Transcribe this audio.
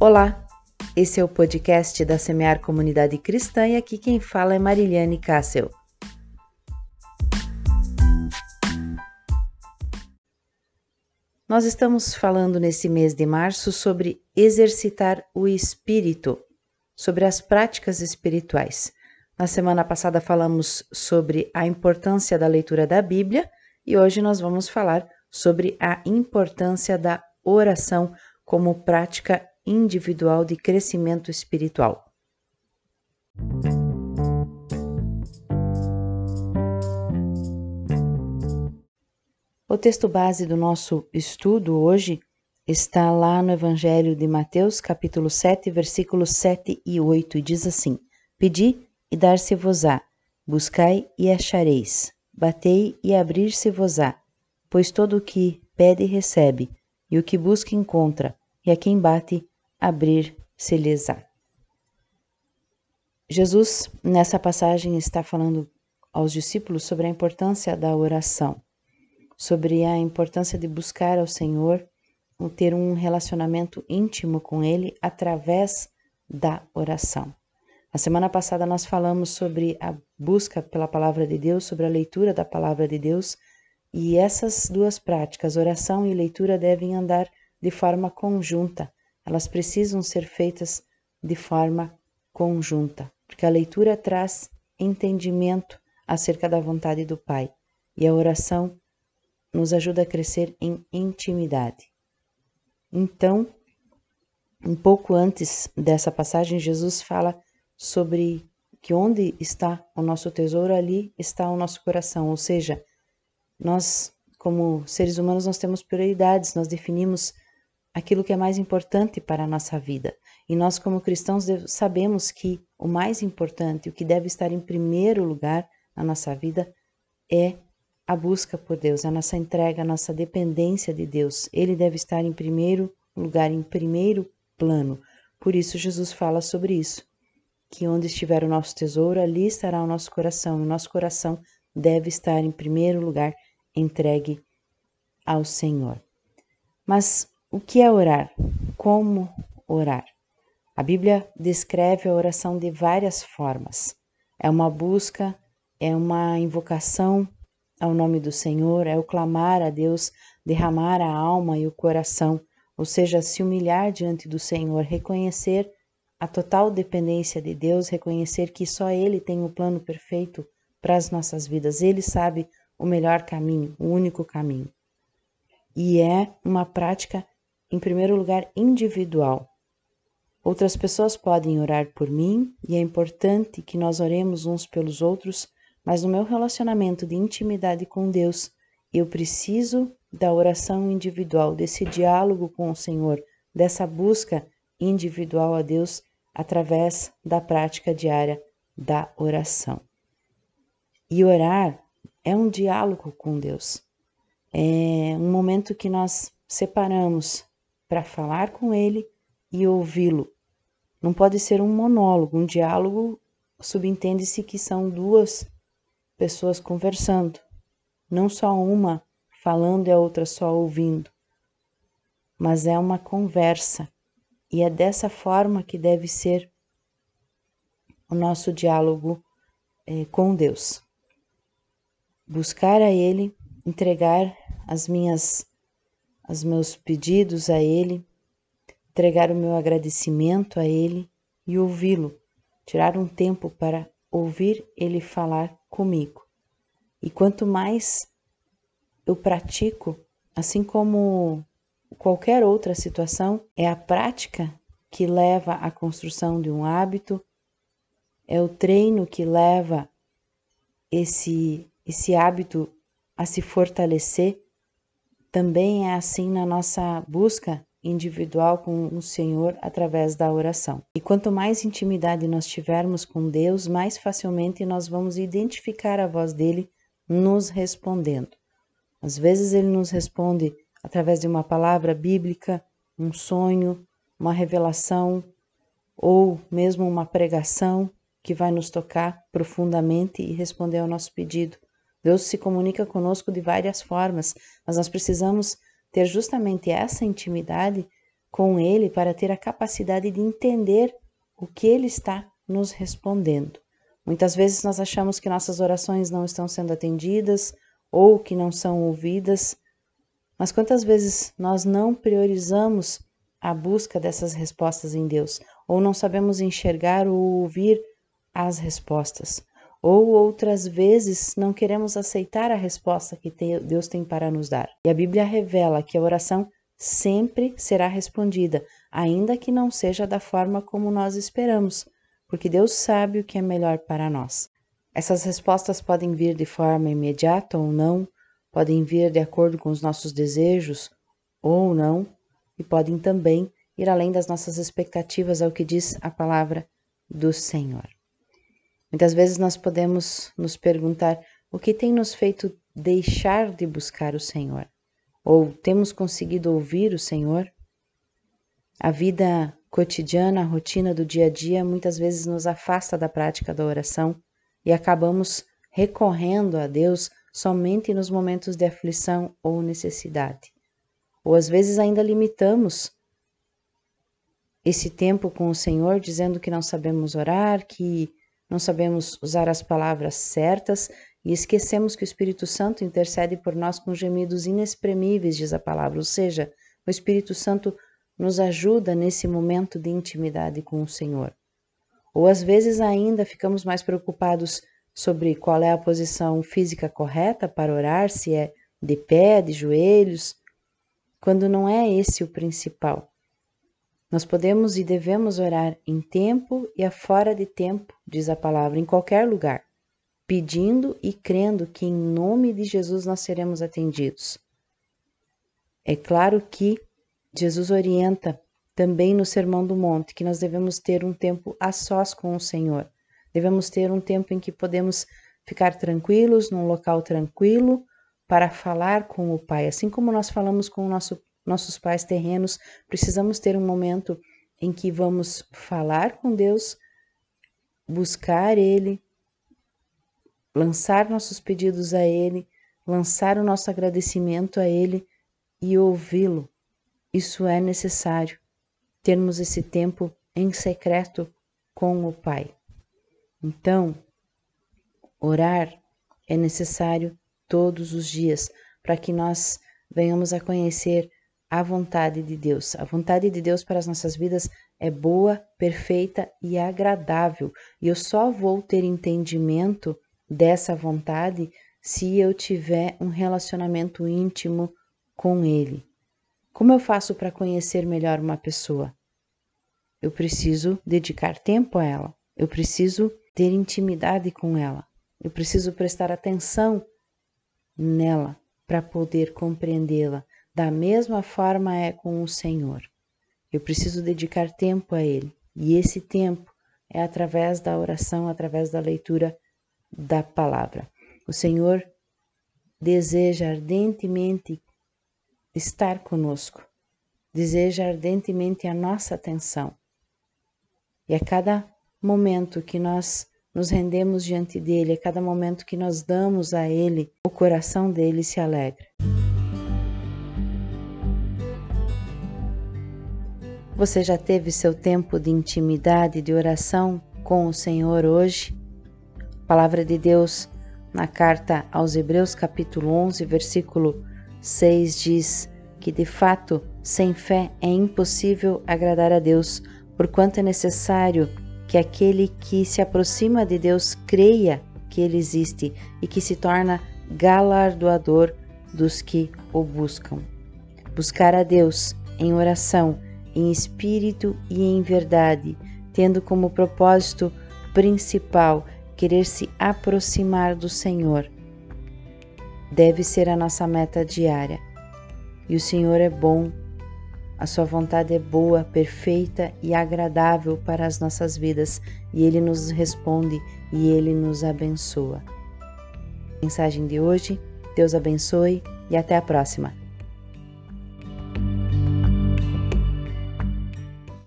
Olá, esse é o podcast da Semear Comunidade Cristã e aqui quem fala é Mariliane Cassel. Nós estamos falando nesse mês de março sobre exercitar o espírito, sobre as práticas espirituais. Na semana passada falamos sobre a importância da leitura da Bíblia e hoje nós vamos falar sobre a importância da oração como prática individual de crescimento espiritual. O texto base do nosso estudo hoje está lá no Evangelho de Mateus, capítulo 7, versículos 7 e 8, e diz assim: Pedi e dar-se-vos-á, buscai e achareis, batei e abrir-se-vos-á, pois todo o que pede recebe, e o que busca encontra, e a quem bate abrir-se-lhes-á. Jesus, nessa passagem, está falando aos discípulos sobre a importância da oração, sobre a importância de buscar ao Senhor, ter um relacionamento íntimo com Ele através da oração. Na semana passada nós falamos sobre a busca pela palavra de Deus, sobre a leitura da palavra de Deus, e essas duas práticas, oração e leitura, devem andar de forma conjunta, elas precisam ser feitas de forma conjunta, porque a leitura traz entendimento acerca da vontade do Pai e a oração nos ajuda a crescer em intimidade. Então, um pouco antes dessa passagem, Jesus fala sobre que onde está o nosso tesouro, ali está o nosso coração, ou seja, nós como seres humanos nós temos prioridades, nós definimos aquilo que é mais importante para a nossa vida. E nós, como cristãos, sabemos que o mais importante, o que deve estar em primeiro lugar na nossa vida é a busca por Deus, a nossa entrega, a nossa dependência de Deus. Ele deve estar em primeiro lugar, em primeiro plano. Por isso, Jesus fala sobre isso. Que onde estiver o nosso tesouro, ali estará o nosso coração. O nosso coração deve estar em primeiro lugar entregue ao Senhor. Mas o que é orar? Como orar? A Bíblia descreve a oração de várias formas. É uma busca, é uma invocação ao nome do Senhor, é o clamar a Deus, derramar a alma e o coração, ou seja, se humilhar diante do Senhor, reconhecer a total dependência de Deus, reconhecer que só Ele tem o plano perfeito para as nossas vidas, Ele sabe o melhor caminho, o único caminho. E é uma prática em primeiro lugar, individual. Outras pessoas podem orar por mim e é importante que nós oremos uns pelos outros, mas no meu relacionamento de intimidade com Deus, eu preciso da oração individual, desse diálogo com o Senhor, dessa busca individual a Deus através da prática diária da oração. E orar é um diálogo com Deus. É um momento que nós separamos para falar com ele e ouvi-lo. Não pode ser um monólogo, um diálogo subentende-se que são duas pessoas conversando, não só uma falando e a outra só ouvindo, mas é uma conversa e é dessa forma que deve ser o nosso diálogo é, com Deus. Buscar a Ele, entregar as minhas os meus pedidos a Ele, entregar o meu agradecimento a Ele e ouvi-lo, tirar um tempo para ouvir Ele falar comigo. E quanto mais eu pratico, assim como qualquer outra situação, é a prática que leva à construção de um hábito, é o treino que leva esse, esse hábito a se fortalecer também é assim na nossa busca individual com o Senhor através da oração. E quanto mais intimidade nós tivermos com Deus, mais facilmente nós vamos identificar a voz dele nos respondendo. Às vezes ele nos responde através de uma palavra bíblica, um sonho, uma revelação ou mesmo uma pregação que vai nos tocar profundamente e responder ao nosso pedido. Deus se comunica conosco de várias formas, mas nós precisamos ter justamente essa intimidade com Ele para ter a capacidade de entender o que Ele está nos respondendo. Muitas vezes nós achamos que nossas orações não estão sendo atendidas ou que não são ouvidas, mas quantas vezes nós não priorizamos a busca dessas respostas em Deus, ou não sabemos enxergar ou ouvir as respostas, ou outras vezes não queremos aceitar a resposta que Deus tem para nos dar. E a Bíblia revela que a oração sempre será respondida, ainda que não seja da forma como nós esperamos, porque Deus sabe o que é melhor para nós. Essas respostas podem vir de forma imediata ou não, podem vir de acordo com os nossos desejos ou não, e podem também ir além das nossas expectativas ao que diz a palavra do Senhor. Muitas vezes nós podemos nos perguntar o que tem nos feito deixar de buscar o Senhor? Ou temos conseguido ouvir o Senhor? A vida cotidiana, a rotina do dia a dia muitas vezes nos afasta da prática da oração e acabamos recorrendo a Deus somente nos momentos de aflição ou necessidade. Ou às vezes ainda limitamos esse tempo com o Senhor, dizendo que não sabemos orar, que não sabemos usar as palavras certas e esquecemos que o Espírito Santo intercede por nós com gemidos inexprimíveis, diz a palavra. Ou seja, o Espírito Santo nos ajuda nesse momento de intimidade com o Senhor. Ou às vezes ainda ficamos mais preocupados sobre qual é a posição física correta para orar, se é de pé, de joelhos, quando não é esse o principal. Nós podemos e devemos orar em tempo e a fora de tempo, diz a palavra, em qualquer lugar, pedindo e crendo que em nome de Jesus nós seremos atendidos. É claro que Jesus orienta também no Sermão do Monte que nós devemos ter um tempo a sós com o Senhor. Devemos ter um tempo em que podemos ficar tranquilos, num local tranquilo, para falar com o Pai. Assim como nós falamos com nosso, nossos pais terrenos, precisamos ter um momento em que vamos falar com Deus, buscar Ele, lançar nossos pedidos a Ele, lançar o nosso agradecimento a Ele e ouvi-lo. Isso é necessário, termos esse tempo em secreto com o Pai. Então, orar é necessário todos os dias para que nós venhamos a conhecer a vontade de Deus. A vontade de Deus para as nossas vidas é boa, perfeita e agradável. E eu só vou ter entendimento dessa vontade se eu tiver um relacionamento íntimo com Ele. Como eu faço para conhecer melhor uma pessoa? Eu preciso dedicar tempo a ela. Eu preciso ter intimidade com ela. Eu preciso prestar atenção nela para poder compreendê-la. Da mesma forma é com o Senhor. Eu preciso dedicar tempo a Ele. E esse tempo é através da oração, através da leitura da palavra. O Senhor deseja ardentemente estar conosco, deseja ardentemente a nossa atenção. E a cada momento que nós nos rendemos diante dele, a cada momento que nós damos a ele, o coração dele se alegra. Você já teve seu tempo de intimidade, de oração com o Senhor hoje? A palavra de Deus na carta aos Hebreus, capítulo 11, versículo 6 diz que de fato, sem fé é impossível agradar a Deus, porquanto é necessário que aquele que se aproxima de Deus creia que Ele existe e que se torna galardoador dos que o buscam. Buscar a Deus em oração, em espírito e em verdade, tendo como propósito principal querer se aproximar do Senhor, deve ser a nossa meta diária. E o Senhor é bom a sua vontade é boa, perfeita e agradável para as nossas vidas, e ele nos responde e ele nos abençoa. Mensagem de hoje: Deus abençoe e até a próxima.